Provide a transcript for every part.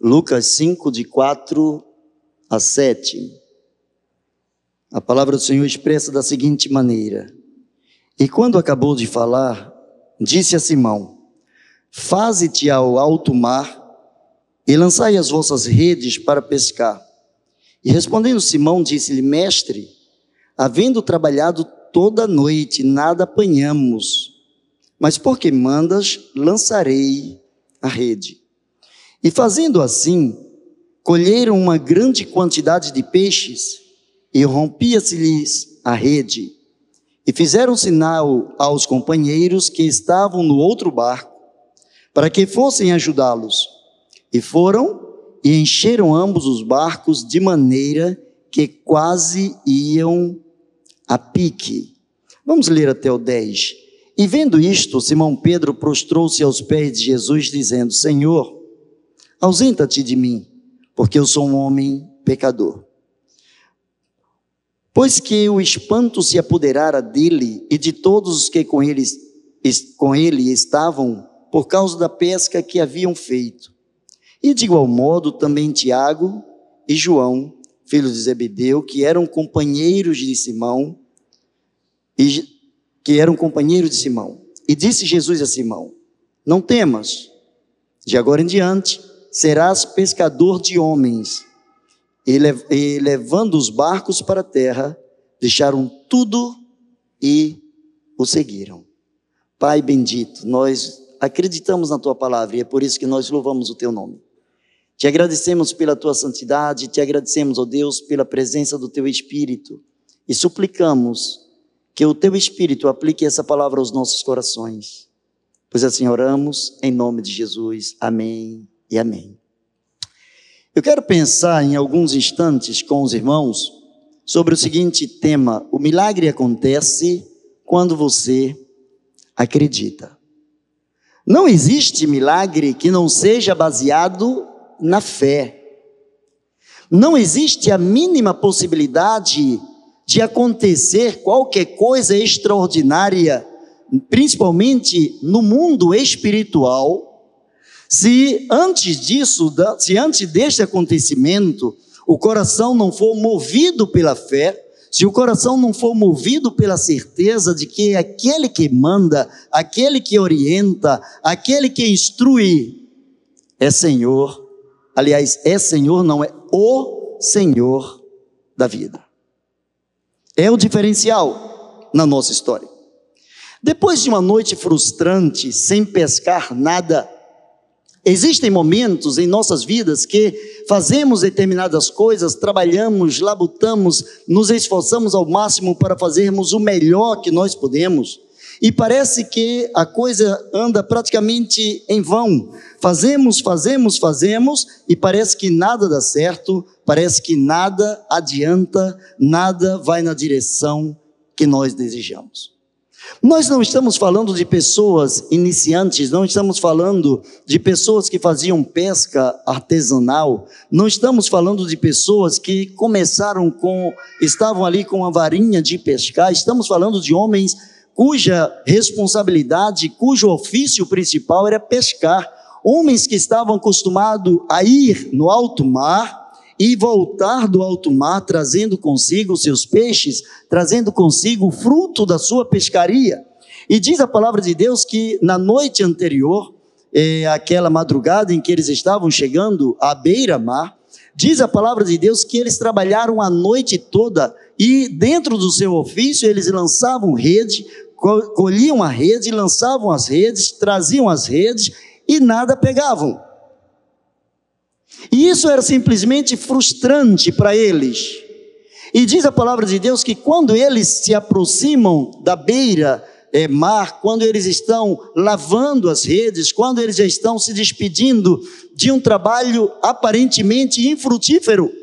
Lucas 5, de 4 a 7. A palavra do Senhor expressa da seguinte maneira: E quando acabou de falar, disse a Simão: Faze-te ao alto mar e lançai as vossas redes para pescar. E respondendo Simão, disse-lhe: Mestre, havendo trabalhado toda noite, nada apanhamos, mas porque mandas, lançarei a rede. E fazendo assim, colheram uma grande quantidade de peixes, e rompia-se-lhes a rede. E fizeram sinal aos companheiros que estavam no outro barco, para que fossem ajudá-los. E foram e encheram ambos os barcos de maneira que quase iam a pique. Vamos ler até o 10. E vendo isto, Simão Pedro prostrou-se aos pés de Jesus, dizendo: Senhor, ausenta-te de mim, porque eu sou um homem pecador. Pois que o espanto se apoderara dele e de todos os que com ele, com ele estavam, por causa da pesca que haviam feito. E de igual modo também Tiago e João, filhos de Zebedeu, que eram companheiros de Simão, e, que eram companheiros de Simão. E disse Jesus a Simão: Não temas, de agora em diante serás pescador de homens. E, e levando os barcos para a terra, deixaram tudo e o seguiram. Pai bendito, nós acreditamos na tua palavra e é por isso que nós louvamos o teu nome. Te agradecemos pela tua santidade, te agradecemos, ó oh Deus, pela presença do teu Espírito e suplicamos que o teu Espírito aplique essa palavra aos nossos corações. Pois assim oramos, em nome de Jesus. Amém e amém. Eu quero pensar em alguns instantes com os irmãos sobre o seguinte tema: o milagre acontece quando você acredita. Não existe milagre que não seja baseado na fé. Não existe a mínima possibilidade de acontecer qualquer coisa extraordinária, principalmente no mundo espiritual, se antes disso, se antes deste acontecimento, o coração não for movido pela fé, se o coração não for movido pela certeza de que aquele que manda, aquele que orienta, aquele que instrui, é Senhor, aliás, é Senhor, não é o Senhor da vida. É o diferencial na nossa história. Depois de uma noite frustrante, sem pescar nada, Existem momentos em nossas vidas que fazemos determinadas coisas, trabalhamos, labutamos, nos esforçamos ao máximo para fazermos o melhor que nós podemos, e parece que a coisa anda praticamente em vão. Fazemos, fazemos, fazemos, e parece que nada dá certo, parece que nada adianta, nada vai na direção que nós desejamos. Nós não estamos falando de pessoas iniciantes, não estamos falando de pessoas que faziam pesca artesanal, não estamos falando de pessoas que começaram com, estavam ali com a varinha de pescar, estamos falando de homens cuja responsabilidade, cujo ofício principal era pescar, homens que estavam acostumados a ir no alto mar e voltar do alto mar trazendo consigo seus peixes, trazendo consigo o fruto da sua pescaria. E diz a palavra de Deus que na noite anterior, é, aquela madrugada em que eles estavam chegando à beira-mar, diz a palavra de Deus que eles trabalharam a noite toda e dentro do seu ofício eles lançavam rede, colhiam a rede, lançavam as redes, traziam as redes e nada pegavam. E isso era simplesmente frustrante para eles. E diz a palavra de Deus que quando eles se aproximam da beira é, mar, quando eles estão lavando as redes, quando eles já estão se despedindo de um trabalho aparentemente infrutífero,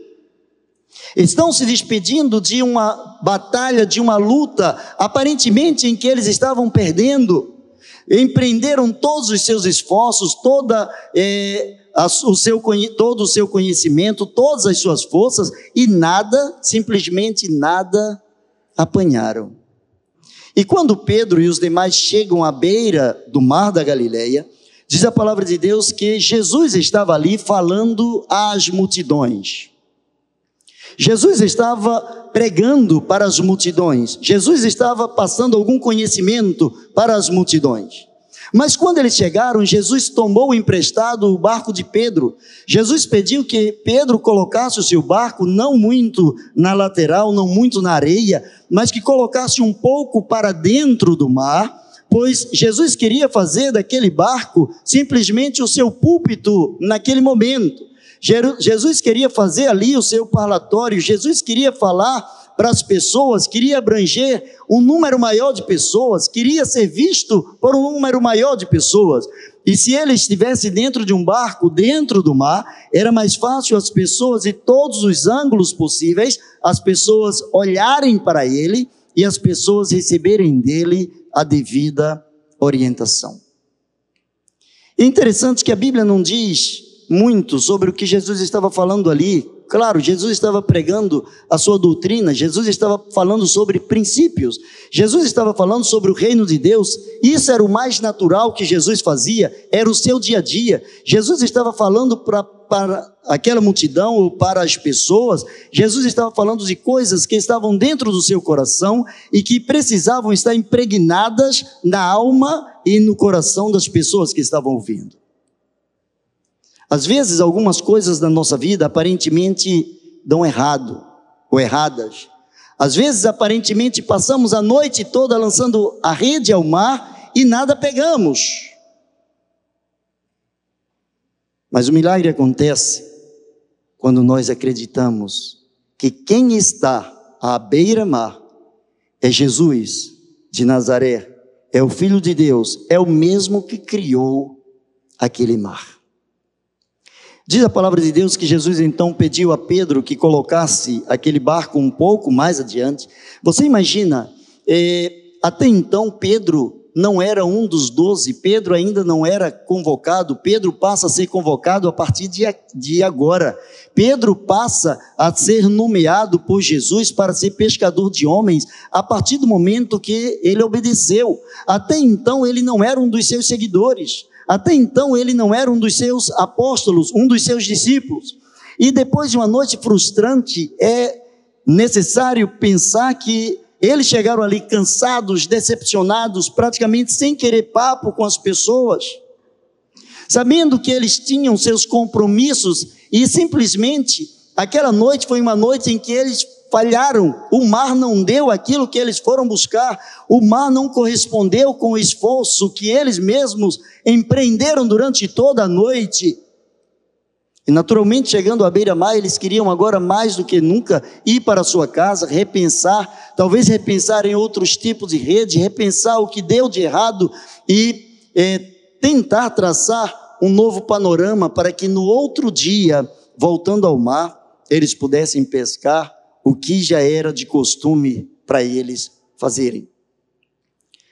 estão se despedindo de uma batalha, de uma luta, aparentemente em que eles estavam perdendo, empreenderam todos os seus esforços, toda é, o seu, todo o seu conhecimento, todas as suas forças e nada, simplesmente nada apanharam. E quando Pedro e os demais chegam à beira do mar da Galileia, diz a palavra de Deus que Jesus estava ali falando às multidões. Jesus estava pregando para as multidões. Jesus estava passando algum conhecimento para as multidões. Mas quando eles chegaram, Jesus tomou emprestado o barco de Pedro. Jesus pediu que Pedro colocasse o seu barco não muito na lateral, não muito na areia, mas que colocasse um pouco para dentro do mar, pois Jesus queria fazer daquele barco simplesmente o seu púlpito naquele momento. Jesus queria fazer ali o seu parlatório, Jesus queria falar para as pessoas, queria abranger um número maior de pessoas, queria ser visto por um número maior de pessoas. E se ele estivesse dentro de um barco, dentro do mar, era mais fácil as pessoas, de todos os ângulos possíveis, as pessoas olharem para ele e as pessoas receberem dele a devida orientação. É interessante que a Bíblia não diz muito sobre o que Jesus estava falando ali. Claro, Jesus estava pregando a sua doutrina, Jesus estava falando sobre princípios, Jesus estava falando sobre o reino de Deus, isso era o mais natural que Jesus fazia, era o seu dia a dia. Jesus estava falando para, para aquela multidão ou para as pessoas, Jesus estava falando de coisas que estavam dentro do seu coração e que precisavam estar impregnadas na alma e no coração das pessoas que estavam ouvindo. Às vezes, algumas coisas na nossa vida aparentemente dão errado ou erradas. Às vezes, aparentemente, passamos a noite toda lançando a rede ao mar e nada pegamos. Mas o milagre acontece quando nós acreditamos que quem está à beira-mar é Jesus de Nazaré, é o Filho de Deus, é o mesmo que criou aquele mar. Diz a palavra de Deus que Jesus então pediu a Pedro que colocasse aquele barco um pouco mais adiante. Você imagina, é, até então Pedro não era um dos doze, Pedro ainda não era convocado, Pedro passa a ser convocado a partir de, de agora. Pedro passa a ser nomeado por Jesus para ser pescador de homens a partir do momento que ele obedeceu. Até então ele não era um dos seus seguidores. Até então ele não era um dos seus apóstolos, um dos seus discípulos. E depois de uma noite frustrante, é necessário pensar que eles chegaram ali cansados, decepcionados, praticamente sem querer papo com as pessoas, sabendo que eles tinham seus compromissos e simplesmente aquela noite foi uma noite em que eles falharam, o mar não deu aquilo que eles foram buscar, o mar não correspondeu com o esforço que eles mesmos empreenderam durante toda a noite. E naturalmente, chegando à beira-mar, eles queriam agora mais do que nunca ir para a sua casa, repensar, talvez repensar em outros tipos de rede, repensar o que deu de errado e é, tentar traçar um novo panorama para que no outro dia, voltando ao mar, eles pudessem pescar o que já era de costume para eles fazerem.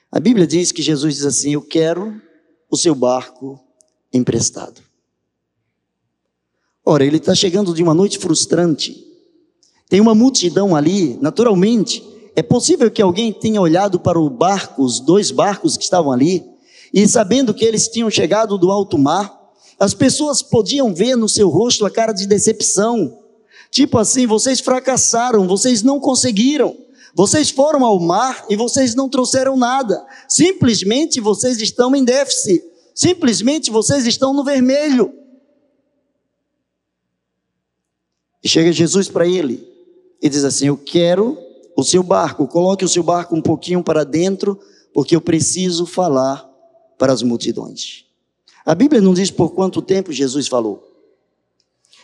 A Bíblia diz que Jesus diz assim: Eu quero o seu barco emprestado. Ora, ele está chegando de uma noite frustrante. Tem uma multidão ali, naturalmente. É possível que alguém tenha olhado para o barco, os dois barcos que estavam ali, e sabendo que eles tinham chegado do alto mar, as pessoas podiam ver no seu rosto a cara de decepção, Tipo assim, vocês fracassaram, vocês não conseguiram. Vocês foram ao mar e vocês não trouxeram nada. Simplesmente vocês estão em déficit. Simplesmente vocês estão no vermelho. E chega Jesus para ele e diz assim: Eu quero o seu barco, coloque o seu barco um pouquinho para dentro, porque eu preciso falar para as multidões. A Bíblia não diz por quanto tempo Jesus falou.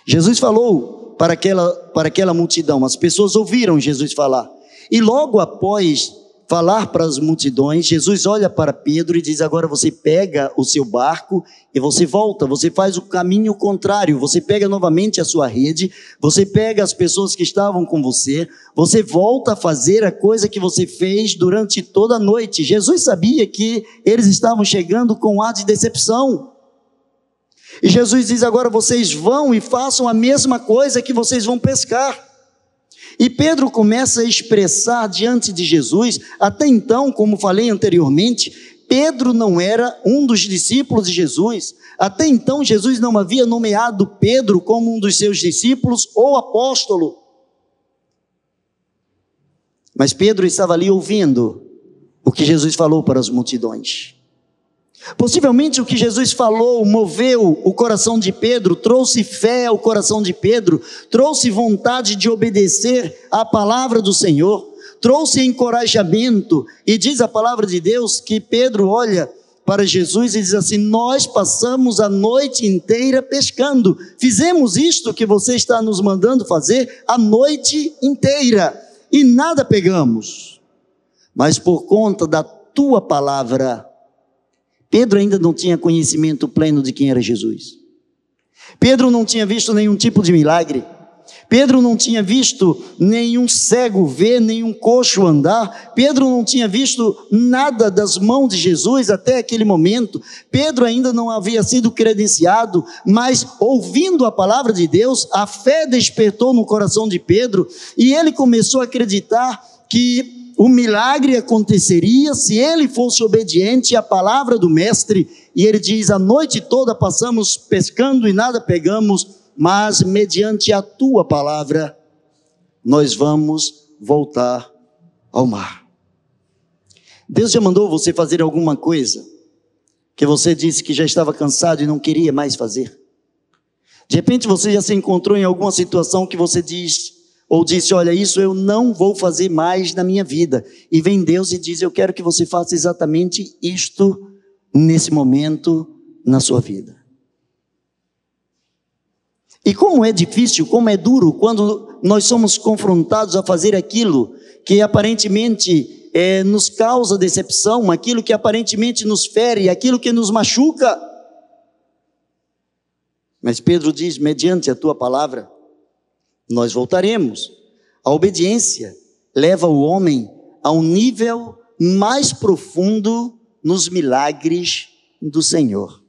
Jesus falou para aquela, para aquela multidão. As pessoas ouviram Jesus falar. E logo após falar para as multidões, Jesus olha para Pedro e diz: Agora você pega o seu barco e você volta, você faz o caminho contrário, você pega novamente a sua rede, você pega as pessoas que estavam com você, você volta a fazer a coisa que você fez durante toda a noite. Jesus sabia que eles estavam chegando com ar de decepção. E Jesus diz: agora vocês vão e façam a mesma coisa que vocês vão pescar. E Pedro começa a expressar diante de Jesus, até então, como falei anteriormente, Pedro não era um dos discípulos de Jesus. Até então, Jesus não havia nomeado Pedro como um dos seus discípulos ou apóstolo. Mas Pedro estava ali ouvindo o que Jesus falou para as multidões. Possivelmente o que Jesus falou moveu o coração de Pedro, trouxe fé ao coração de Pedro, trouxe vontade de obedecer à palavra do Senhor, trouxe encorajamento, e diz a palavra de Deus que Pedro olha para Jesus e diz assim: Nós passamos a noite inteira pescando, fizemos isto que você está nos mandando fazer a noite inteira. E nada pegamos, mas por conta da tua palavra, Pedro ainda não tinha conhecimento pleno de quem era Jesus. Pedro não tinha visto nenhum tipo de milagre. Pedro não tinha visto nenhum cego ver, nenhum coxo andar. Pedro não tinha visto nada das mãos de Jesus até aquele momento. Pedro ainda não havia sido credenciado, mas ouvindo a palavra de Deus, a fé despertou no coração de Pedro e ele começou a acreditar que o milagre aconteceria se ele fosse obediente à palavra do Mestre. E ele diz: A noite toda passamos pescando e nada pegamos, mas mediante a tua palavra, nós vamos voltar ao mar. Deus já mandou você fazer alguma coisa que você disse que já estava cansado e não queria mais fazer. De repente você já se encontrou em alguma situação que você diz, ou disse: Olha, isso eu não vou fazer mais na minha vida. E vem Deus e diz: Eu quero que você faça exatamente isto nesse momento na sua vida. E como é difícil, como é duro quando nós somos confrontados a fazer aquilo que aparentemente é, nos causa decepção, aquilo que aparentemente nos fere, aquilo que nos machuca. Mas Pedro diz: mediante a tua palavra, nós voltaremos. A obediência leva o homem a um nível mais profundo nos milagres do Senhor.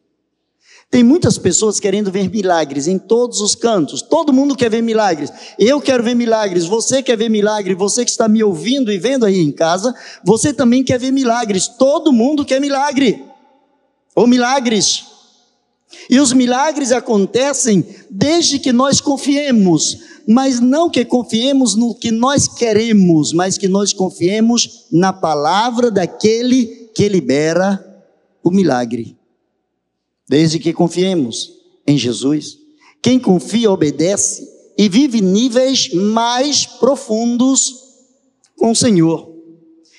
Tem muitas pessoas querendo ver milagres em todos os cantos. Todo mundo quer ver milagres. Eu quero ver milagres. Você quer ver milagre. Você que está me ouvindo e vendo aí em casa, você também quer ver milagres. Todo mundo quer milagre. Ou milagres. E os milagres acontecem desde que nós confiemos mas não que confiemos no que nós queremos, mas que nós confiemos na palavra daquele que libera o milagre. Desde que confiemos em Jesus. Quem confia obedece e vive níveis mais profundos com o Senhor.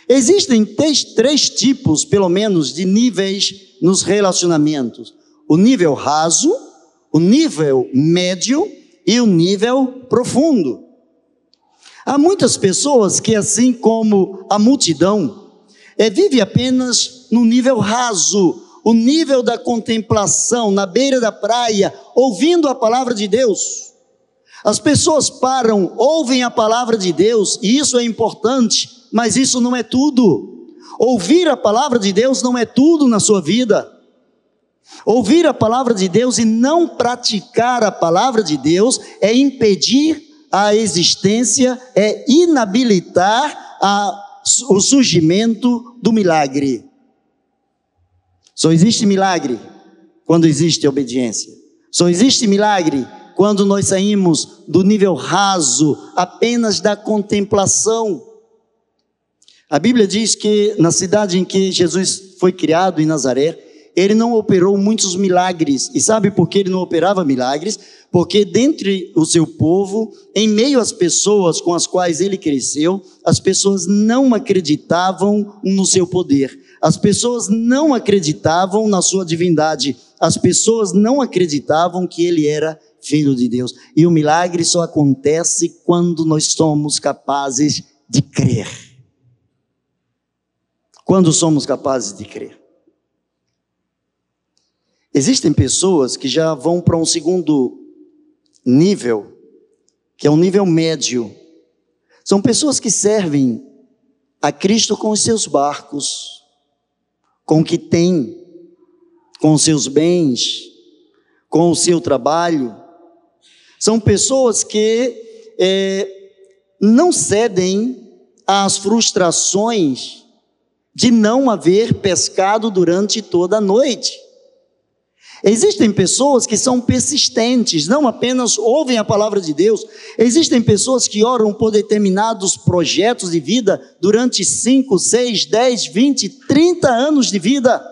Existem três, três tipos, pelo menos, de níveis nos relacionamentos: o nível raso, o nível médio e o nível profundo. Há muitas pessoas que, assim como a multidão, é, vive apenas no nível raso, o nível da contemplação, na beira da praia, ouvindo a palavra de Deus. As pessoas param, ouvem a palavra de Deus, e isso é importante, mas isso não é tudo. Ouvir a palavra de Deus não é tudo na sua vida. Ouvir a palavra de Deus e não praticar a palavra de Deus é impedir a existência, é inabilitar a, o surgimento do milagre. Só existe milagre quando existe obediência. Só existe milagre quando nós saímos do nível raso apenas da contemplação. A Bíblia diz que na cidade em que Jesus foi criado, em Nazaré, ele não operou muitos milagres. E sabe por que ele não operava milagres? Porque dentre o seu povo, em meio às pessoas com as quais ele cresceu, as pessoas não acreditavam no seu poder. As pessoas não acreditavam na sua divindade. As pessoas não acreditavam que ele era filho de Deus. E o milagre só acontece quando nós somos capazes de crer. Quando somos capazes de crer. Existem pessoas que já vão para um segundo nível, que é um nível médio. São pessoas que servem a Cristo com os seus barcos, com o que tem, com os seus bens, com o seu trabalho. São pessoas que é, não cedem às frustrações de não haver pescado durante toda a noite. Existem pessoas que são persistentes, não apenas ouvem a palavra de Deus, existem pessoas que oram por determinados projetos de vida durante 5, 6, 10, 20, 30 anos de vida.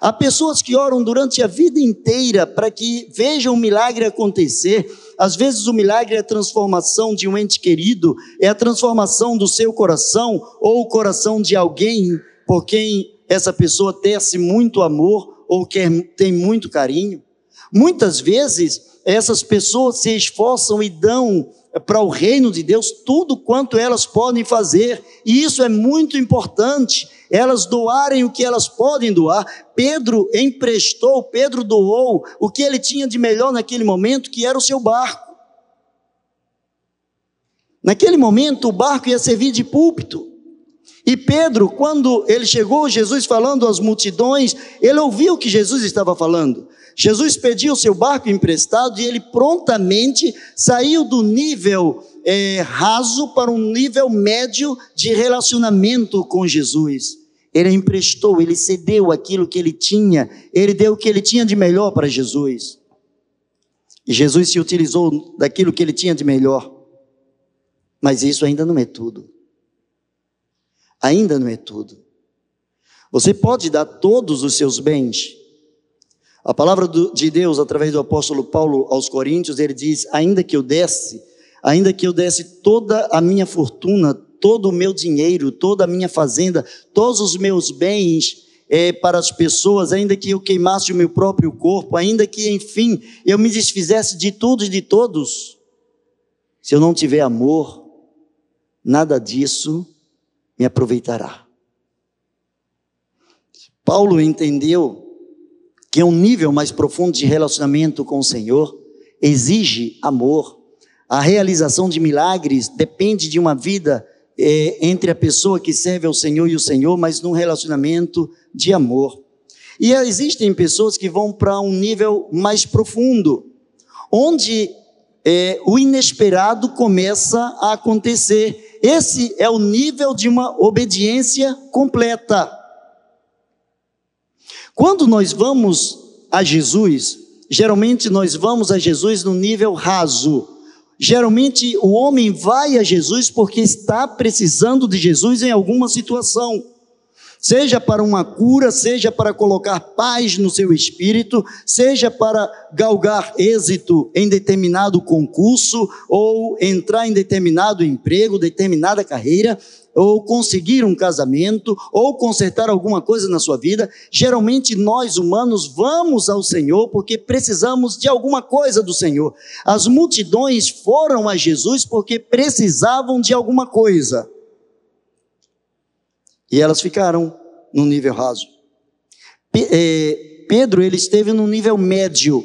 Há pessoas que oram durante a vida inteira para que vejam o milagre acontecer. Às vezes o milagre é a transformação de um ente querido, é a transformação do seu coração ou o coração de alguém por quem essa pessoa tece muito amor ou que tem muito carinho. Muitas vezes, essas pessoas se esforçam e dão para o reino de Deus tudo quanto elas podem fazer, e isso é muito importante. Elas doarem o que elas podem doar. Pedro emprestou, Pedro doou o que ele tinha de melhor naquele momento, que era o seu barco. Naquele momento, o barco ia servir de púlpito. E Pedro, quando ele chegou, Jesus falando às multidões, ele ouviu o que Jesus estava falando. Jesus pediu seu barco emprestado e ele prontamente saiu do nível é, raso para um nível médio de relacionamento com Jesus. Ele emprestou, ele cedeu aquilo que ele tinha, ele deu o que ele tinha de melhor para Jesus. E Jesus se utilizou daquilo que ele tinha de melhor. Mas isso ainda não é tudo ainda não é tudo. Você pode dar todos os seus bens. A palavra de Deus, através do apóstolo Paulo aos Coríntios, ele diz: ainda que eu desse, ainda que eu desse toda a minha fortuna, todo o meu dinheiro, toda a minha fazenda, todos os meus bens é, para as pessoas, ainda que eu queimasse o meu próprio corpo, ainda que, enfim, eu me desfizesse de tudo e de todos, se eu não tiver amor, nada disso me aproveitará. Paulo entendeu que um nível mais profundo de relacionamento com o Senhor exige amor. A realização de milagres depende de uma vida é, entre a pessoa que serve ao Senhor e o Senhor, mas num relacionamento de amor. E existem pessoas que vão para um nível mais profundo, onde é, o inesperado começa a acontecer esse é o nível de uma obediência completa. Quando nós vamos a Jesus, geralmente nós vamos a Jesus no nível raso. Geralmente o homem vai a Jesus porque está precisando de Jesus em alguma situação seja para uma cura, seja para colocar paz no seu espírito, seja para galgar êxito em determinado concurso, ou entrar em determinado emprego, determinada carreira, ou conseguir um casamento, ou consertar alguma coisa na sua vida. Geralmente nós humanos vamos ao Senhor porque precisamos de alguma coisa do Senhor. As multidões foram a Jesus porque precisavam de alguma coisa. E elas ficaram no nível raso. É, Pedro, ele esteve no nível médio.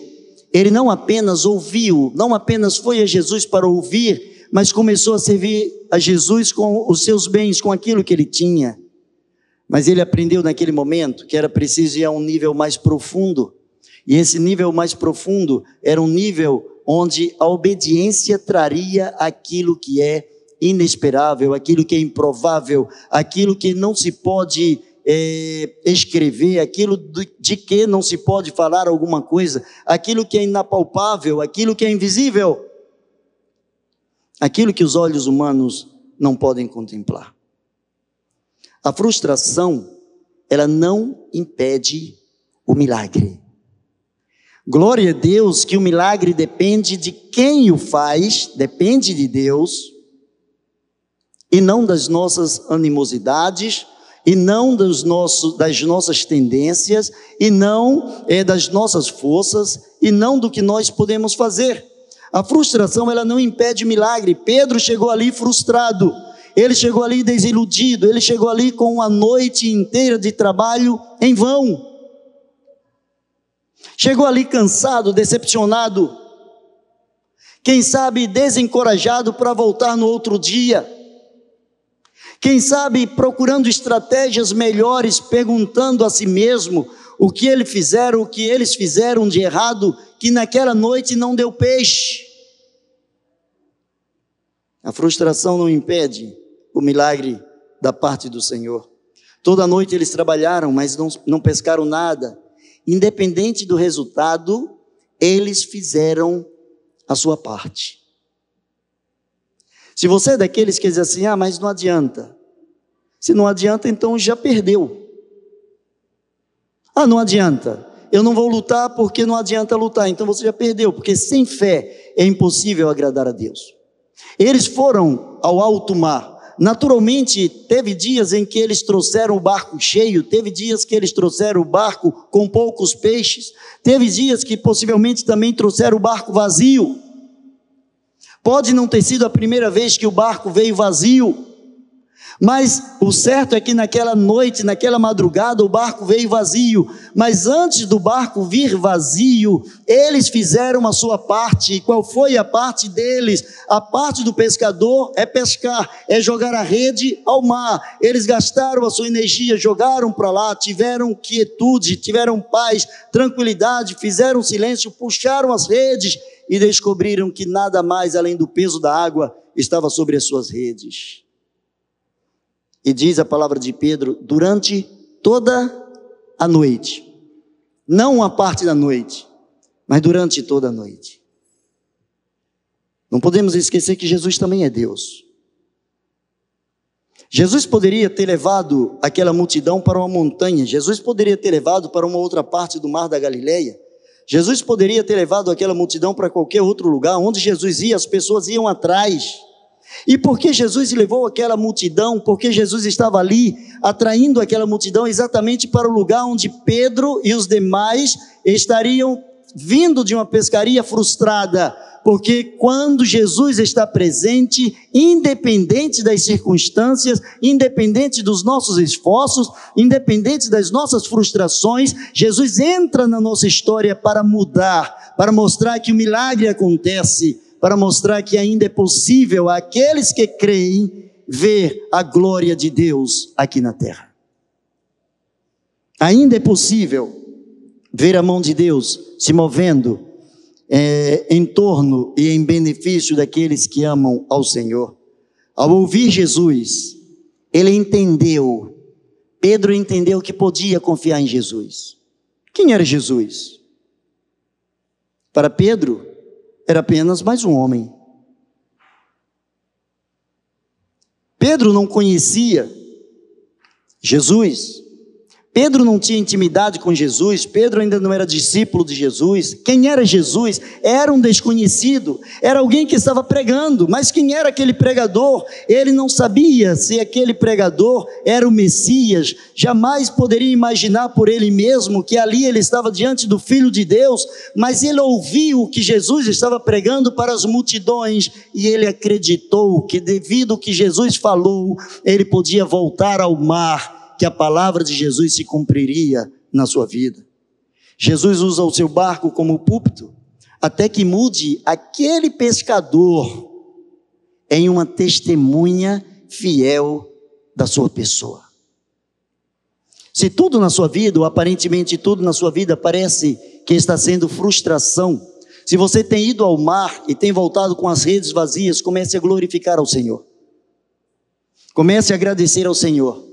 Ele não apenas ouviu, não apenas foi a Jesus para ouvir, mas começou a servir a Jesus com os seus bens, com aquilo que ele tinha. Mas ele aprendeu naquele momento que era preciso ir a um nível mais profundo. E esse nível mais profundo era um nível onde a obediência traria aquilo que é inesperável, aquilo que é improvável, aquilo que não se pode é, escrever, aquilo de que não se pode falar alguma coisa, aquilo que é inapalpável, aquilo que é invisível, aquilo que os olhos humanos não podem contemplar. A frustração, ela não impede o milagre. Glória a Deus que o milagre depende de quem o faz, depende de Deus e não das nossas animosidades, e não dos nossos, das nossas tendências, e não é, das nossas forças, e não do que nós podemos fazer. A frustração ela não impede milagre. Pedro chegou ali frustrado, ele chegou ali desiludido, ele chegou ali com uma noite inteira de trabalho em vão. Chegou ali cansado, decepcionado, quem sabe desencorajado para voltar no outro dia. Quem sabe procurando estratégias melhores, perguntando a si mesmo o que ele fizeram, o que eles fizeram de errado, que naquela noite não deu peixe. A frustração não impede o milagre da parte do Senhor. Toda noite eles trabalharam, mas não, não pescaram nada. Independente do resultado, eles fizeram a sua parte. Se você é daqueles que dizem assim, ah, mas não adianta. Se não adianta, então já perdeu. Ah, não adianta. Eu não vou lutar porque não adianta lutar. Então você já perdeu, porque sem fé é impossível agradar a Deus. Eles foram ao alto mar. Naturalmente, teve dias em que eles trouxeram o barco cheio, teve dias que eles trouxeram o barco com poucos peixes, teve dias que possivelmente também trouxeram o barco vazio. Pode não ter sido a primeira vez que o barco veio vazio, mas o certo é que naquela noite, naquela madrugada, o barco veio vazio. Mas antes do barco vir vazio, eles fizeram a sua parte. E qual foi a parte deles? A parte do pescador é pescar, é jogar a rede ao mar. Eles gastaram a sua energia, jogaram para lá, tiveram quietude, tiveram paz, tranquilidade, fizeram silêncio, puxaram as redes e descobriram que nada mais além do peso da água estava sobre as suas redes. E diz a palavra de Pedro, durante toda a noite. Não uma parte da noite, mas durante toda a noite. Não podemos esquecer que Jesus também é Deus. Jesus poderia ter levado aquela multidão para uma montanha, Jesus poderia ter levado para uma outra parte do mar da Galileia, Jesus poderia ter levado aquela multidão para qualquer outro lugar, onde Jesus ia, as pessoas iam atrás. E por que Jesus levou aquela multidão? Porque Jesus estava ali atraindo aquela multidão exatamente para o lugar onde Pedro e os demais estariam vindo de uma pescaria frustrada. Porque quando Jesus está presente, independente das circunstâncias, independente dos nossos esforços, independente das nossas frustrações, Jesus entra na nossa história para mudar, para mostrar que o milagre acontece para mostrar que ainda é possível aqueles que creem ver a glória de Deus aqui na terra. Ainda é possível ver a mão de Deus se movendo é, em torno e em benefício daqueles que amam ao Senhor. Ao ouvir Jesus, ele entendeu, Pedro entendeu que podia confiar em Jesus. Quem era Jesus? Para Pedro, era apenas mais um homem. Pedro não conhecia Jesus, Pedro não tinha intimidade com Jesus, Pedro ainda não era discípulo de Jesus. Quem era Jesus? Era um desconhecido, era alguém que estava pregando, mas quem era aquele pregador? Ele não sabia se aquele pregador era o Messias, jamais poderia imaginar por ele mesmo que ali ele estava diante do Filho de Deus, mas ele ouviu o que Jesus estava pregando para as multidões e ele acreditou que, devido ao que Jesus falou, ele podia voltar ao mar que a palavra de Jesus se cumpriria na sua vida. Jesus usa o seu barco como púlpito, até que mude aquele pescador em uma testemunha fiel da sua pessoa. Se tudo na sua vida, ou aparentemente tudo na sua vida, parece que está sendo frustração, se você tem ido ao mar e tem voltado com as redes vazias, comece a glorificar ao Senhor. Comece a agradecer ao Senhor.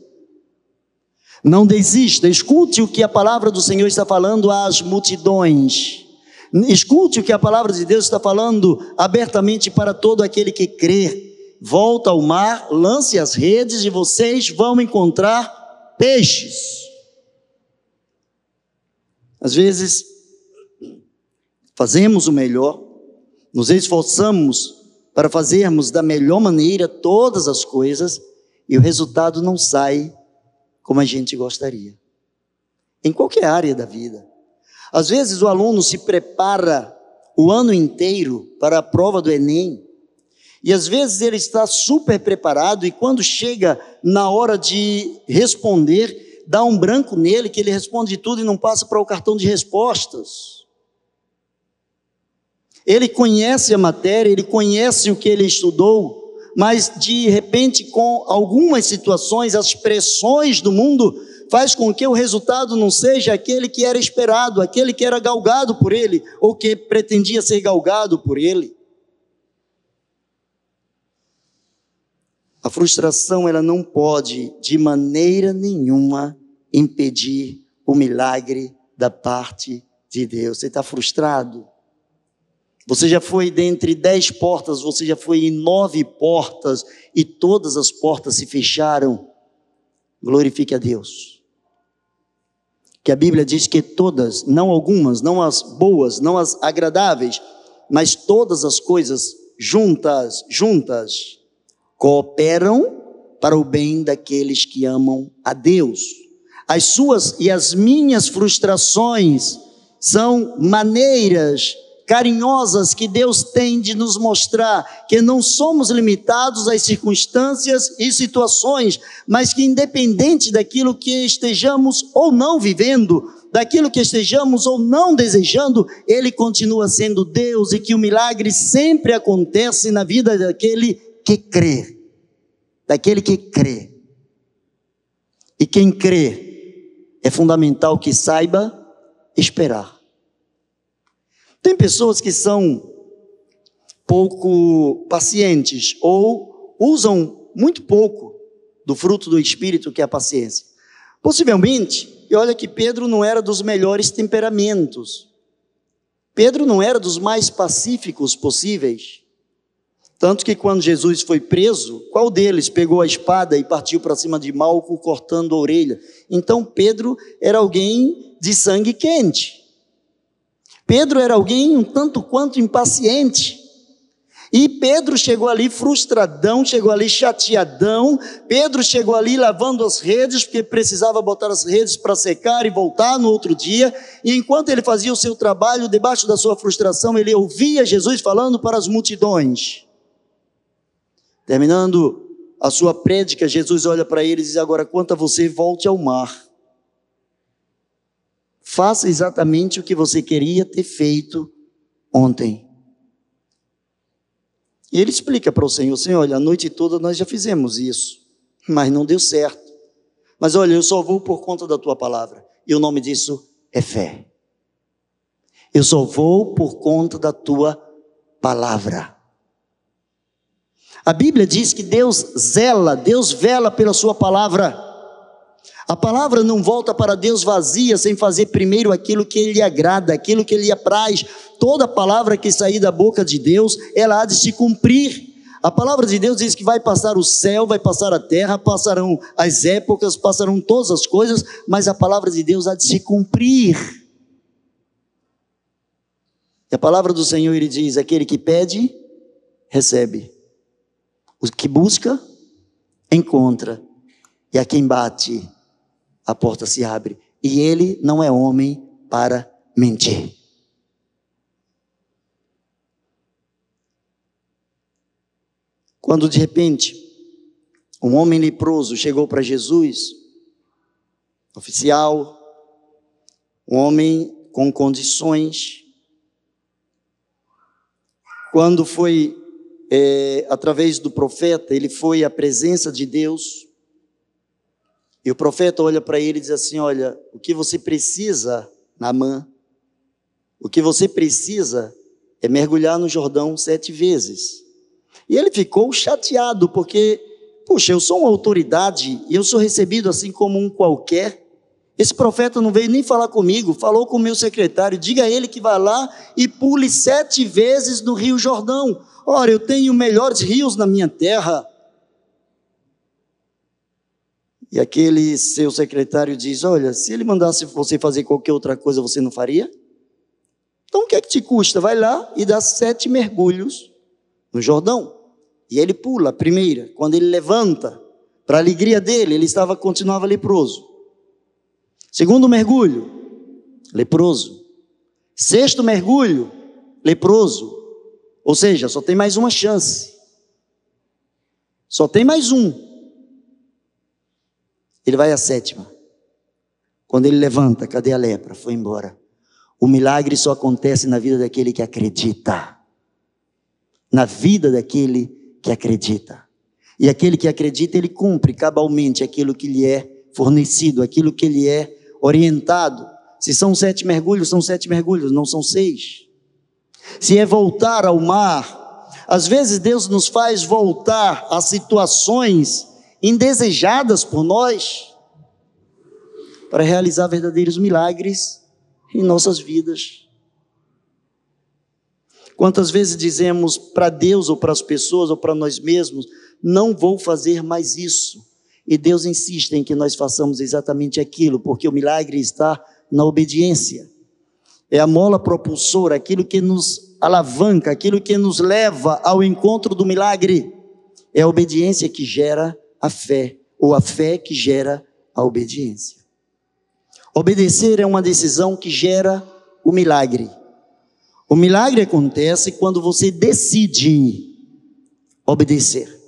Não desista, escute o que a palavra do Senhor está falando às multidões. Escute o que a palavra de Deus está falando abertamente para todo aquele que crê. Volta ao mar, lance as redes e vocês vão encontrar peixes. Às vezes, fazemos o melhor, nos esforçamos para fazermos da melhor maneira todas as coisas e o resultado não sai como a gente gostaria. Em qualquer área da vida. Às vezes o aluno se prepara o ano inteiro para a prova do Enem, e às vezes ele está super preparado, e quando chega na hora de responder, dá um branco nele, que ele responde tudo e não passa para o cartão de respostas. Ele conhece a matéria, ele conhece o que ele estudou, mas de repente, com algumas situações, as pressões do mundo faz com que o resultado não seja aquele que era esperado, aquele que era galgado por ele, ou que pretendia ser galgado por ele. A frustração ela não pode de maneira nenhuma impedir o milagre da parte de Deus. Você está frustrado? Você já foi dentre dez portas, você já foi em nove portas e todas as portas se fecharam. Glorifique a Deus. Que a Bíblia diz que todas, não algumas, não as boas, não as agradáveis, mas todas as coisas juntas, juntas, cooperam para o bem daqueles que amam a Deus. As suas e as minhas frustrações são maneiras carinhosas que Deus tem de nos mostrar que não somos limitados às circunstâncias e situações, mas que independente daquilo que estejamos ou não vivendo, daquilo que estejamos ou não desejando, Ele continua sendo Deus e que o milagre sempre acontece na vida daquele que crê. Daquele que crê. E quem crê, é fundamental que saiba esperar. Tem pessoas que são pouco pacientes ou usam muito pouco do fruto do Espírito, que é a paciência. Possivelmente, e olha que Pedro não era dos melhores temperamentos. Pedro não era dos mais pacíficos possíveis. Tanto que quando Jesus foi preso, qual deles pegou a espada e partiu para cima de Malco, cortando a orelha? Então Pedro era alguém de sangue quente. Pedro era alguém um tanto quanto impaciente. E Pedro chegou ali frustradão, chegou ali chateadão. Pedro chegou ali lavando as redes, porque precisava botar as redes para secar e voltar no outro dia. E enquanto ele fazia o seu trabalho, debaixo da sua frustração, ele ouvia Jesus falando para as multidões. Terminando a sua prédica, Jesus olha para ele e diz: Agora, quanto a você, volte ao mar. Faça exatamente o que você queria ter feito ontem. E ele explica para o Senhor: Senhor, olha, a noite toda nós já fizemos isso, mas não deu certo. Mas olha, eu só vou por conta da tua palavra. E o nome disso é fé. Eu só vou por conta da tua palavra. A Bíblia diz que Deus zela, Deus vela pela sua palavra. A palavra não volta para Deus vazia sem fazer primeiro aquilo que lhe agrada, aquilo que lhe apraz. Toda palavra que sair da boca de Deus, ela há de se cumprir. A palavra de Deus diz que vai passar o céu, vai passar a terra, passarão as épocas, passarão todas as coisas, mas a palavra de Deus há de se cumprir. E a palavra do Senhor ele diz: aquele que pede, recebe. O que busca, encontra. E a quem bate, a porta se abre. E ele não é homem para mentir. Quando de repente um homem leproso chegou para Jesus, oficial, um homem com condições, quando foi é, através do profeta, ele foi à presença de Deus, e o profeta olha para ele e diz assim: Olha, o que você precisa, Naamã, o que você precisa é mergulhar no Jordão sete vezes. E ele ficou chateado, porque, puxa, eu sou uma autoridade e eu sou recebido assim como um qualquer. Esse profeta não veio nem falar comigo, falou com o meu secretário, diga a ele que vá lá e pule sete vezes no Rio Jordão. Ora, eu tenho melhores rios na minha terra, e aquele seu secretário diz: Olha, se ele mandasse você fazer qualquer outra coisa, você não faria? Então o que é que te custa? Vai lá e dá sete mergulhos no Jordão. E ele pula a primeira. Quando ele levanta, para alegria dele, ele estava continuava leproso. Segundo mergulho, leproso. Sexto mergulho, leproso. Ou seja, só tem mais uma chance. Só tem mais um. Ele vai à sétima. Quando ele levanta, cadê a lepra? Foi embora. O milagre só acontece na vida daquele que acredita. Na vida daquele que acredita. E aquele que acredita, ele cumpre cabalmente aquilo que lhe é fornecido, aquilo que lhe é orientado. Se são sete mergulhos, são sete mergulhos, não são seis. Se é voltar ao mar, Às vezes Deus nos faz voltar a situações indesejadas por nós para realizar verdadeiros milagres em nossas vidas. Quantas vezes dizemos para Deus ou para as pessoas ou para nós mesmos, não vou fazer mais isso. E Deus insiste em que nós façamos exatamente aquilo, porque o milagre está na obediência. É a mola propulsora, aquilo que nos alavanca, aquilo que nos leva ao encontro do milagre. É a obediência que gera a fé, ou a fé que gera a obediência. Obedecer é uma decisão que gera o milagre. O milagre acontece quando você decide obedecer.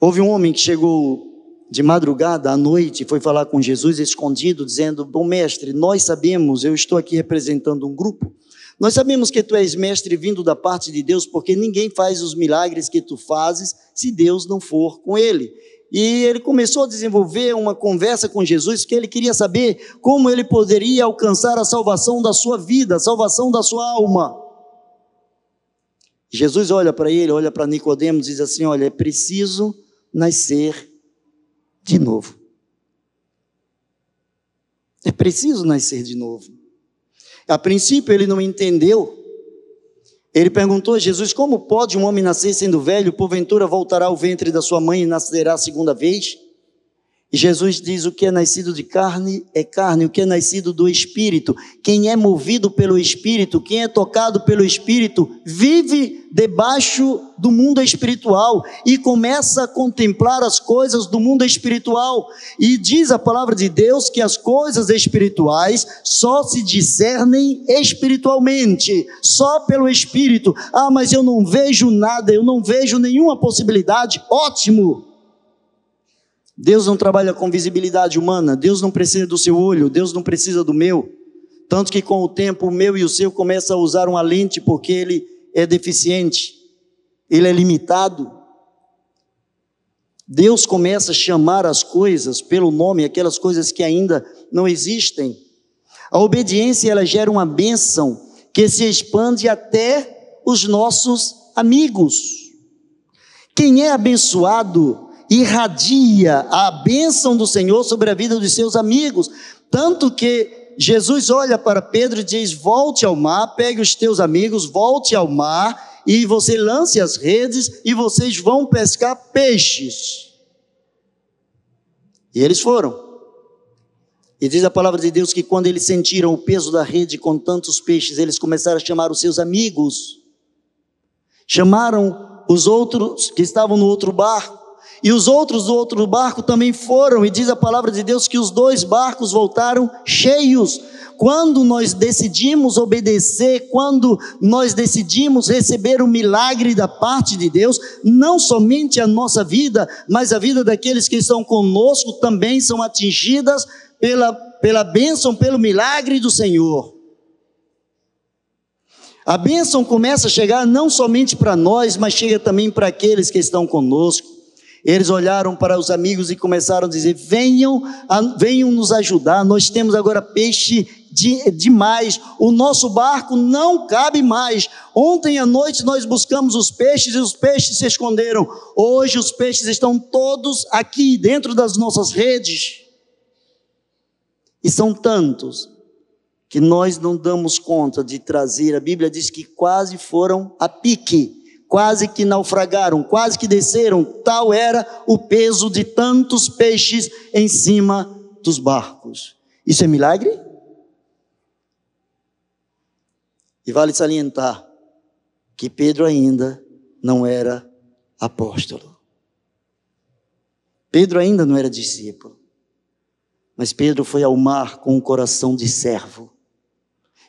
Houve um homem que chegou de madrugada à noite e foi falar com Jesus escondido, dizendo: Bom mestre, nós sabemos, eu estou aqui representando um grupo, nós sabemos que tu és mestre vindo da parte de Deus, porque ninguém faz os milagres que tu fazes se Deus não for com ele. E ele começou a desenvolver uma conversa com Jesus, que ele queria saber como ele poderia alcançar a salvação da sua vida, a salvação da sua alma. Jesus olha para ele, olha para Nicodemos, diz assim: "Olha, é preciso nascer de novo. É preciso nascer de novo. A princípio ele não entendeu. Ele perguntou a Jesus: Como pode um homem nascer sendo velho? Porventura voltará ao ventre da sua mãe e nascerá a segunda vez? Jesus diz: o que é nascido de carne é carne, o que é nascido do espírito. Quem é movido pelo espírito, quem é tocado pelo espírito, vive debaixo do mundo espiritual e começa a contemplar as coisas do mundo espiritual. E diz a palavra de Deus que as coisas espirituais só se discernem espiritualmente, só pelo espírito. Ah, mas eu não vejo nada, eu não vejo nenhuma possibilidade. Ótimo! Deus não trabalha com visibilidade humana, Deus não precisa do seu olho, Deus não precisa do meu. Tanto que com o tempo o meu e o seu começa a usar uma lente porque ele é deficiente, ele é limitado. Deus começa a chamar as coisas pelo nome, aquelas coisas que ainda não existem. A obediência ela gera uma bênção que se expande até os nossos amigos. Quem é abençoado irradia a bênção do Senhor sobre a vida dos seus amigos, tanto que Jesus olha para Pedro e diz: Volte ao mar, pegue os teus amigos, volte ao mar, e você lance as redes e vocês vão pescar peixes. E eles foram. E diz a palavra de Deus que quando eles sentiram o peso da rede com tantos peixes, eles começaram a chamar os seus amigos. Chamaram os outros que estavam no outro barco e os outros do outro barco também foram, e diz a palavra de Deus que os dois barcos voltaram cheios. Quando nós decidimos obedecer, quando nós decidimos receber o milagre da parte de Deus, não somente a nossa vida, mas a vida daqueles que estão conosco também são atingidas pela, pela bênção, pelo milagre do Senhor. A bênção começa a chegar não somente para nós, mas chega também para aqueles que estão conosco. Eles olharam para os amigos e começaram a dizer: venham, venham nos ajudar, nós temos agora peixe de, demais, o nosso barco não cabe mais. Ontem à noite nós buscamos os peixes e os peixes se esconderam. Hoje os peixes estão todos aqui dentro das nossas redes. E são tantos que nós não damos conta de trazer. A Bíblia diz que quase foram a pique quase que naufragaram, quase que desceram, tal era o peso de tantos peixes em cima dos barcos. Isso é milagre? E vale salientar que Pedro ainda não era apóstolo. Pedro ainda não era discípulo. Mas Pedro foi ao mar com um coração de servo.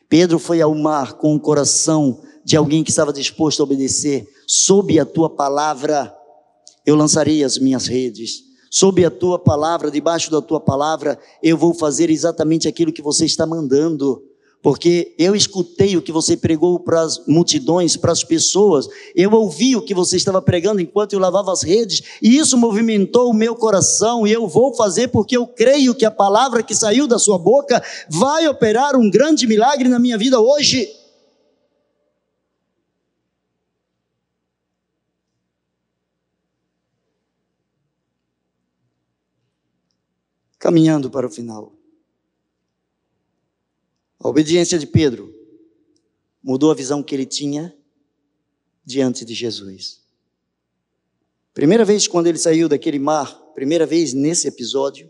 Pedro foi ao mar com um coração de alguém que estava disposto a obedecer. Sob a tua palavra, eu lançarei as minhas redes. Sob a tua palavra, debaixo da tua palavra, eu vou fazer exatamente aquilo que você está mandando. Porque eu escutei o que você pregou para as multidões, para as pessoas, eu ouvi o que você estava pregando enquanto eu lavava as redes, e isso movimentou o meu coração, e eu vou fazer porque eu creio que a palavra que saiu da sua boca vai operar um grande milagre na minha vida hoje. Caminhando para o final. A obediência de Pedro mudou a visão que ele tinha diante de Jesus. Primeira vez quando ele saiu daquele mar, primeira vez nesse episódio,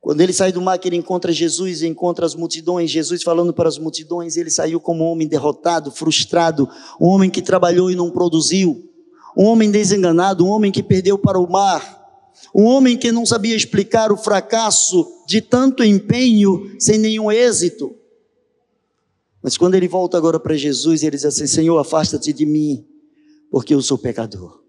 quando ele sai do mar, que ele encontra Jesus e encontra as multidões, Jesus falando para as multidões, ele saiu como um homem derrotado, frustrado, um homem que trabalhou e não produziu, um homem desenganado, um homem que perdeu para o mar, um homem que não sabia explicar o fracasso de tanto empenho sem nenhum êxito. Mas quando ele volta agora para Jesus, ele diz assim: Senhor, afasta-te de mim, porque eu sou pecador.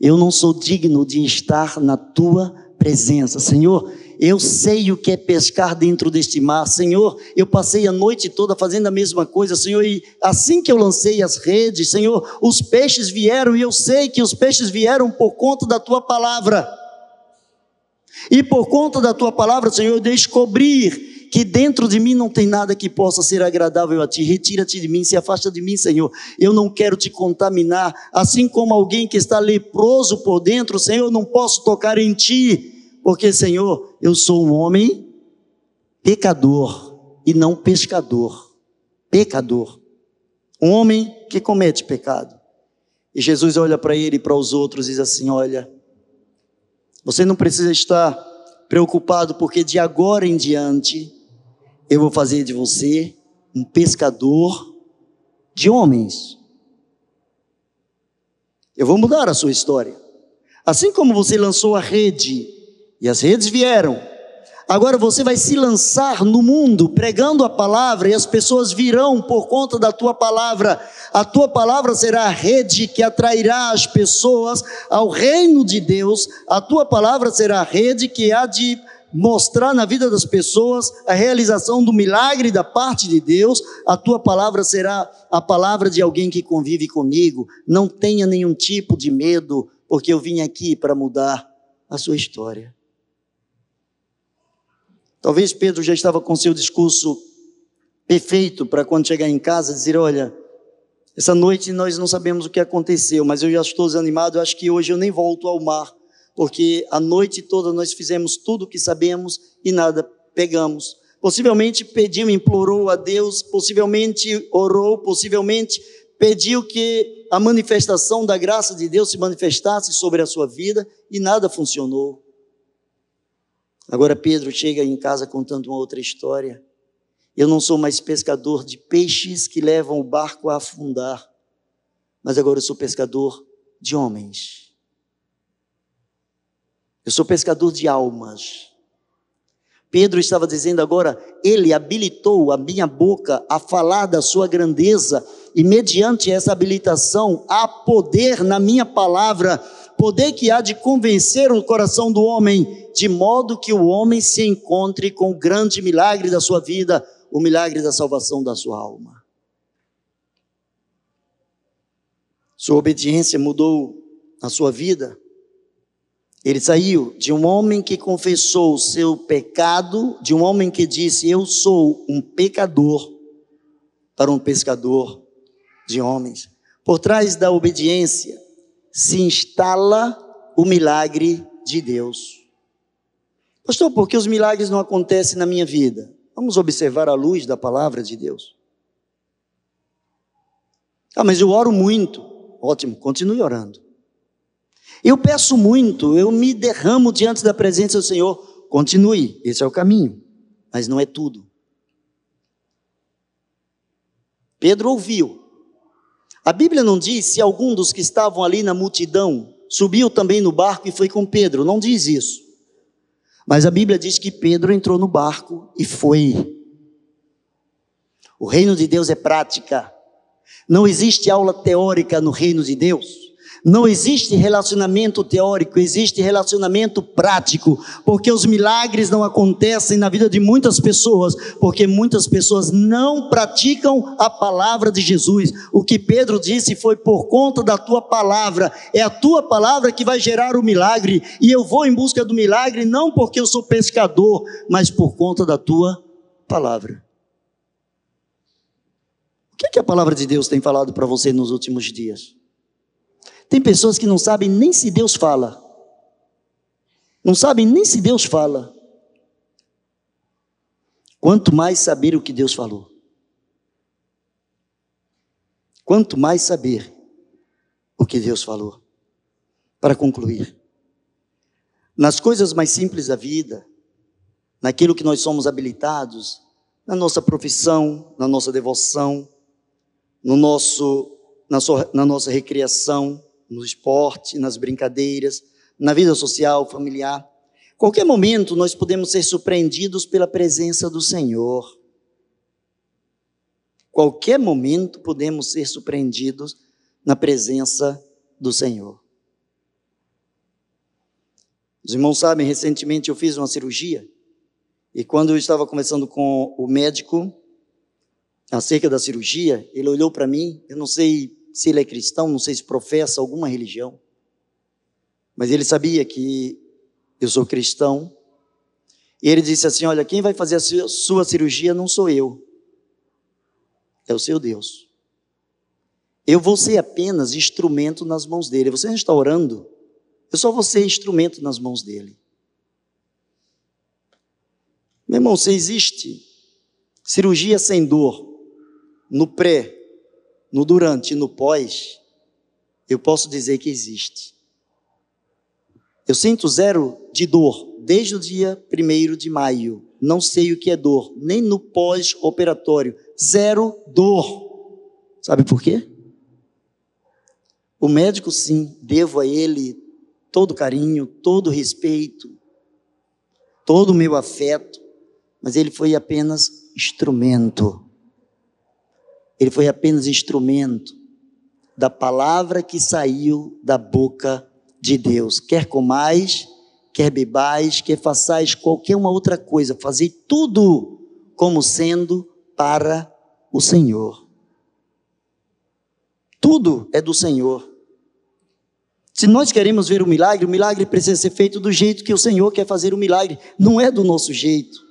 Eu não sou digno de estar na tua presença. Senhor, eu sei o que é pescar dentro deste mar. Senhor, eu passei a noite toda fazendo a mesma coisa, Senhor, e assim que eu lancei as redes, Senhor, os peixes vieram e eu sei que os peixes vieram por conta da tua palavra. E por conta da tua palavra, Senhor, descobrir que dentro de mim não tem nada que possa ser agradável a ti. Retira-te de mim, se afasta de mim, Senhor. Eu não quero te contaminar, assim como alguém que está leproso por dentro, Senhor, eu não posso tocar em ti porque, Senhor, eu sou um homem pecador e não pescador. Pecador. Um homem que comete pecado. E Jesus olha para ele e para os outros e diz assim: Olha, você não precisa estar preocupado, porque de agora em diante eu vou fazer de você um pescador de homens. Eu vou mudar a sua história. Assim como você lançou a rede e as redes vieram. Agora você vai se lançar no mundo pregando a palavra e as pessoas virão por conta da tua palavra. A tua palavra será a rede que atrairá as pessoas ao reino de Deus. A tua palavra será a rede que há de mostrar na vida das pessoas a realização do milagre da parte de Deus. A tua palavra será a palavra de alguém que convive comigo. Não tenha nenhum tipo de medo, porque eu vim aqui para mudar a sua história. Talvez Pedro já estava com seu discurso perfeito para quando chegar em casa dizer: Olha, essa noite nós não sabemos o que aconteceu, mas eu já estou desanimado. Eu acho que hoje eu nem volto ao mar, porque a noite toda nós fizemos tudo o que sabemos e nada pegamos. Possivelmente pediu, implorou a Deus, possivelmente orou, possivelmente pediu que a manifestação da graça de Deus se manifestasse sobre a sua vida e nada funcionou. Agora Pedro chega em casa contando uma outra história. Eu não sou mais pescador de peixes que levam o barco a afundar, mas agora eu sou pescador de homens. Eu sou pescador de almas. Pedro estava dizendo agora, ele habilitou a minha boca a falar da sua grandeza, e mediante essa habilitação há poder na minha palavra poder que há de convencer o coração do homem, de modo que o homem se encontre com o grande milagre da sua vida, o milagre da salvação da sua alma. Sua obediência mudou a sua vida. Ele saiu de um homem que confessou o seu pecado, de um homem que disse: Eu sou um pecador, para um pescador de homens. Por trás da obediência se instala o milagre de Deus. Pastor, por que os milagres não acontecem na minha vida? Vamos observar a luz da palavra de Deus. Ah, mas eu oro muito. Ótimo, continue orando. Eu peço muito, eu me derramo diante da presença do Senhor. Continue, esse é o caminho, mas não é tudo. Pedro ouviu, a Bíblia não diz se algum dos que estavam ali na multidão subiu também no barco e foi com Pedro, não diz isso. Mas a Bíblia diz que Pedro entrou no barco e foi. O reino de Deus é prática. Não existe aula teórica no reino de Deus. Não existe relacionamento teórico, existe relacionamento prático, porque os milagres não acontecem na vida de muitas pessoas, porque muitas pessoas não praticam a palavra de Jesus. O que Pedro disse foi por conta da tua palavra, é a tua palavra que vai gerar o milagre, e eu vou em busca do milagre não porque eu sou pescador, mas por conta da tua palavra. O que, é que a palavra de Deus tem falado para você nos últimos dias? Tem pessoas que não sabem nem se Deus fala. Não sabem nem se Deus fala. Quanto mais saber o que Deus falou. Quanto mais saber o que Deus falou. Para concluir, nas coisas mais simples da vida, naquilo que nós somos habilitados, na nossa profissão, na nossa devoção, no nosso, na, na nossa recreação, no esporte, nas brincadeiras, na vida social, familiar. Qualquer momento nós podemos ser surpreendidos pela presença do Senhor. Qualquer momento podemos ser surpreendidos na presença do Senhor. Os irmãos sabem, recentemente eu fiz uma cirurgia e quando eu estava conversando com o médico acerca da cirurgia, ele olhou para mim, eu não sei se ele é cristão, não sei se professa alguma religião, mas ele sabia que eu sou cristão. E ele disse assim: Olha, quem vai fazer a sua cirurgia não sou eu, é o seu Deus. Eu vou ser apenas instrumento nas mãos dele. Você não está orando, eu só vou ser instrumento nas mãos dele. Meu irmão, se existe cirurgia sem dor, no pré, no durante e no pós, eu posso dizer que existe. Eu sinto zero de dor desde o dia 1 de maio. Não sei o que é dor, nem no pós-operatório. Zero dor. Sabe por quê? O médico, sim, devo a ele todo carinho, todo respeito, todo o meu afeto mas ele foi apenas instrumento. Ele foi apenas instrumento da palavra que saiu da boca de Deus. Quer comais, quer bebais, quer façais qualquer uma outra coisa, fazer tudo como sendo para o Senhor. Tudo é do Senhor. Se nós queremos ver o milagre, o milagre precisa ser feito do jeito que o Senhor quer fazer o milagre, não é do nosso jeito.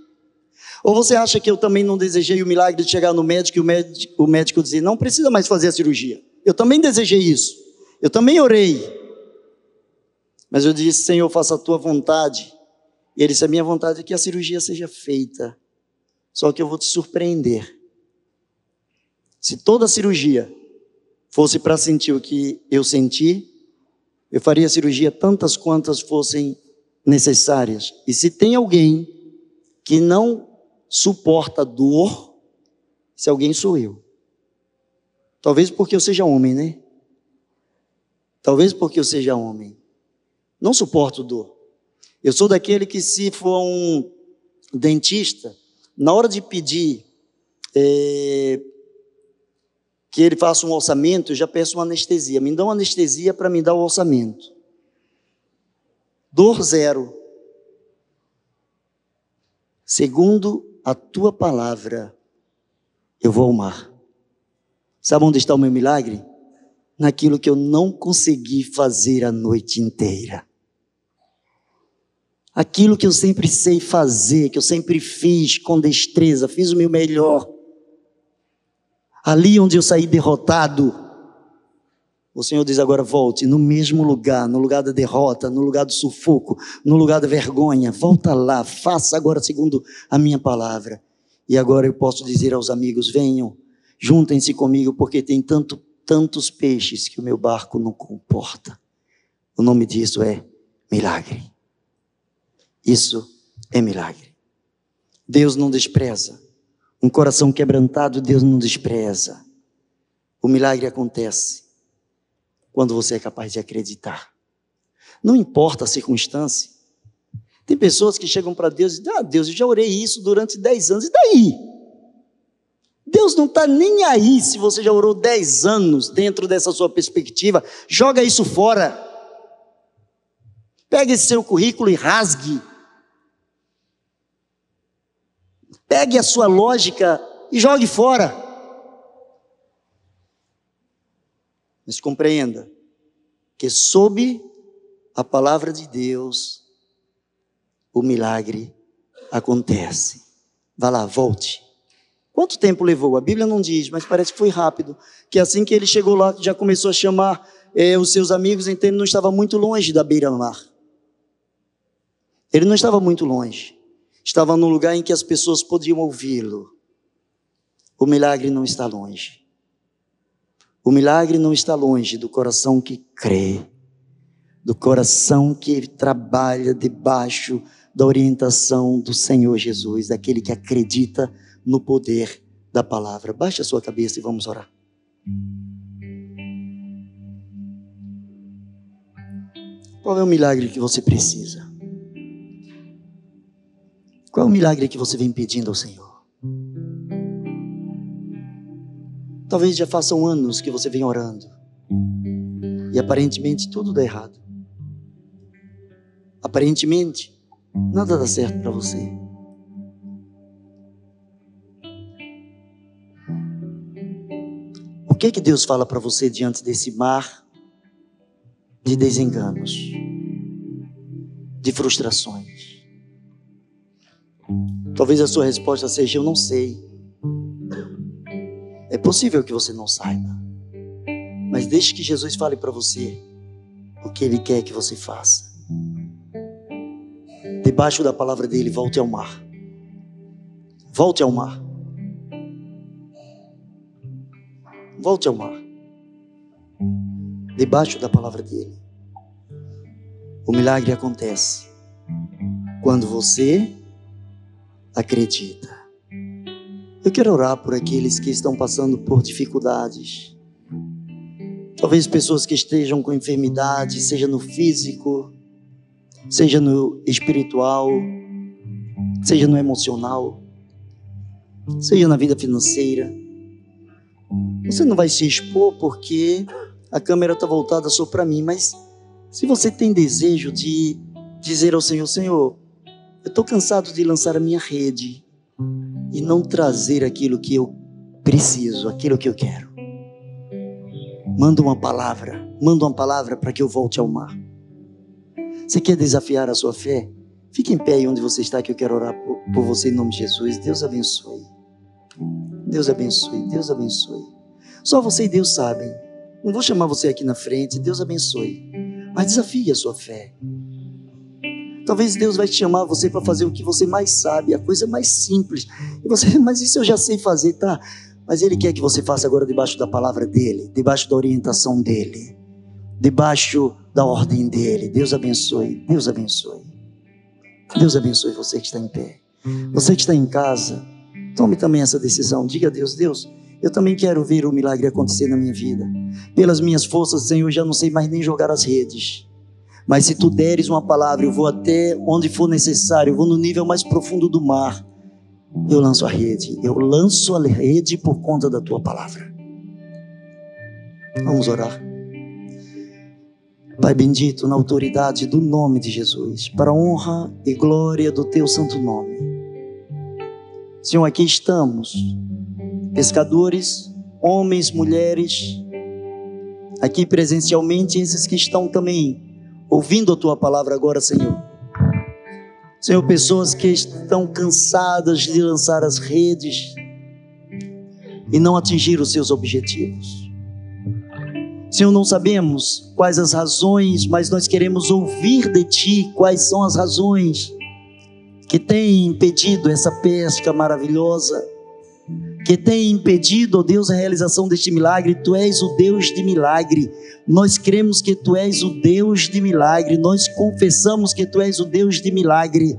Ou você acha que eu também não desejei o milagre de chegar no médico e o médico, o médico dizer, não precisa mais fazer a cirurgia? Eu também desejei isso. Eu também orei. Mas eu disse, Senhor, faça a tua vontade. E ele disse, a minha vontade é que a cirurgia seja feita. Só que eu vou te surpreender. Se toda a cirurgia fosse para sentir o que eu senti, eu faria a cirurgia tantas quantas fossem necessárias. E se tem alguém que não suporta dor, se alguém sou eu. Talvez porque eu seja homem, né? Talvez porque eu seja homem. Não suporto dor. Eu sou daquele que, se for um dentista, na hora de pedir é, que ele faça um orçamento, eu já peço uma anestesia. Me dá uma anestesia para me dar o orçamento. Dor zero. Segundo a tua palavra, eu vou ao mar. Sabe onde está o meu milagre? Naquilo que eu não consegui fazer a noite inteira. Aquilo que eu sempre sei fazer, que eu sempre fiz com destreza, fiz o meu melhor. Ali onde eu saí derrotado, o Senhor diz agora: volte no mesmo lugar, no lugar da derrota, no lugar do sufoco, no lugar da vergonha. Volta lá, faça agora segundo a minha palavra. E agora eu posso dizer aos amigos: venham, juntem-se comigo, porque tem tanto, tantos peixes que o meu barco não comporta. O nome disso é milagre. Isso é milagre. Deus não despreza. Um coração quebrantado, Deus não despreza. O milagre acontece quando você é capaz de acreditar. Não importa a circunstância. Tem pessoas que chegam para Deus e dizem: Ah, Deus, eu já orei isso durante 10 anos, e daí? Deus não está nem aí se você já orou 10 anos dentro dessa sua perspectiva. Joga isso fora. Pegue esse seu currículo e rasgue. Pegue a sua lógica e jogue fora. Mas compreenda que sob a palavra de Deus, o milagre acontece. Vá lá, volte. Quanto tempo levou? A Bíblia não diz, mas parece que foi rápido. Que assim que ele chegou lá, já começou a chamar é, os seus amigos, então ele não estava muito longe da beira-mar. Ele não estava muito longe. estava num lugar em que as pessoas podiam ouvi-lo. O milagre não está longe. O milagre não está longe do coração que crê, do coração que trabalha debaixo da orientação do Senhor Jesus, daquele que acredita no poder da palavra. Baixe a sua cabeça e vamos orar. Qual é o milagre que você precisa? Qual é o milagre que você vem pedindo ao Senhor? Talvez já façam anos que você vem orando e aparentemente tudo dá errado. Aparentemente, nada dá certo para você. O que que Deus fala para você diante desse mar de desenganos, de frustrações? Talvez a sua resposta seja: Eu não sei. É possível que você não saiba. Mas deixe que Jesus fale para você o que Ele quer que você faça. Debaixo da palavra dele, volte ao mar. Volte ao mar. Volte ao mar. Debaixo da palavra dele. O milagre acontece quando você acredita. Eu quero orar por aqueles que estão passando por dificuldades. Talvez pessoas que estejam com enfermidade, seja no físico, seja no espiritual, seja no emocional, seja na vida financeira. Você não vai se expor porque a câmera está voltada só para mim, mas se você tem desejo de dizer ao Senhor: Senhor, eu estou cansado de lançar a minha rede, e não trazer aquilo que eu preciso, aquilo que eu quero. Manda uma palavra, manda uma palavra para que eu volte ao mar. Você quer desafiar a sua fé? Fique em pé aí onde você está, que eu quero orar por, por você em nome de Jesus. Deus abençoe. Deus abençoe, Deus abençoe. Só você e Deus sabem. Não vou chamar você aqui na frente, Deus abençoe. Mas desafie a sua fé. Talvez Deus vai te chamar você para fazer o que você mais sabe, a coisa mais simples. E você, mas isso eu já sei fazer, tá? Mas Ele quer que você faça agora debaixo da palavra dEle, debaixo da orientação dEle, debaixo da ordem dEle. Deus abençoe, Deus abençoe. Deus abençoe você que está em pé. Você que está em casa, tome também essa decisão. Diga a Deus, Deus, eu também quero ver o milagre acontecer na minha vida. Pelas minhas forças, Senhor, eu já não sei mais nem jogar as redes. Mas se tu deres uma palavra, eu vou até onde for necessário, eu vou no nível mais profundo do mar. Eu lanço a rede, eu lanço a rede por conta da tua palavra. Vamos orar. Pai bendito, na autoridade do nome de Jesus, para a honra e glória do teu santo nome. Senhor, aqui estamos, pescadores, homens, mulheres, aqui presencialmente, esses que estão também ouvindo a tua palavra agora, Senhor. Senhor, pessoas que estão cansadas de lançar as redes e não atingir os seus objetivos. Senhor, não sabemos quais as razões, mas nós queremos ouvir de Ti quais são as razões que têm impedido essa pesca maravilhosa, que tem impedido, ó Deus, a realização deste milagre. Tu és o Deus de milagre. Nós cremos que Tu és o Deus de milagre. Nós confessamos que Tu és o Deus de milagre.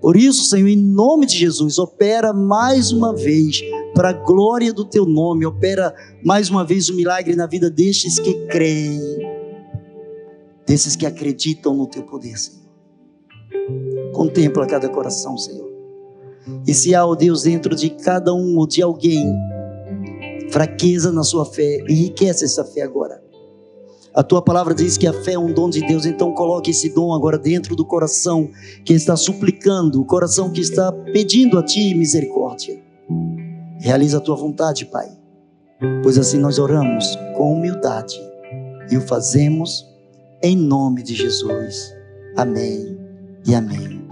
Por isso, Senhor, em nome de Jesus, opera mais uma vez para a glória do Teu nome. Opera mais uma vez o milagre na vida destes que creem, desses que acreditam no Teu poder, Senhor. Contempla cada coração, Senhor. E se há, ó Deus, dentro de cada um ou de alguém, fraqueza na sua fé, enriquece essa fé agora. A tua palavra diz que a fé é um dom de Deus, então coloque esse dom agora dentro do coração que está suplicando, o coração que está pedindo a ti misericórdia. Realiza a tua vontade, Pai, pois assim nós oramos com humildade e o fazemos em nome de Jesus. Amém e amém.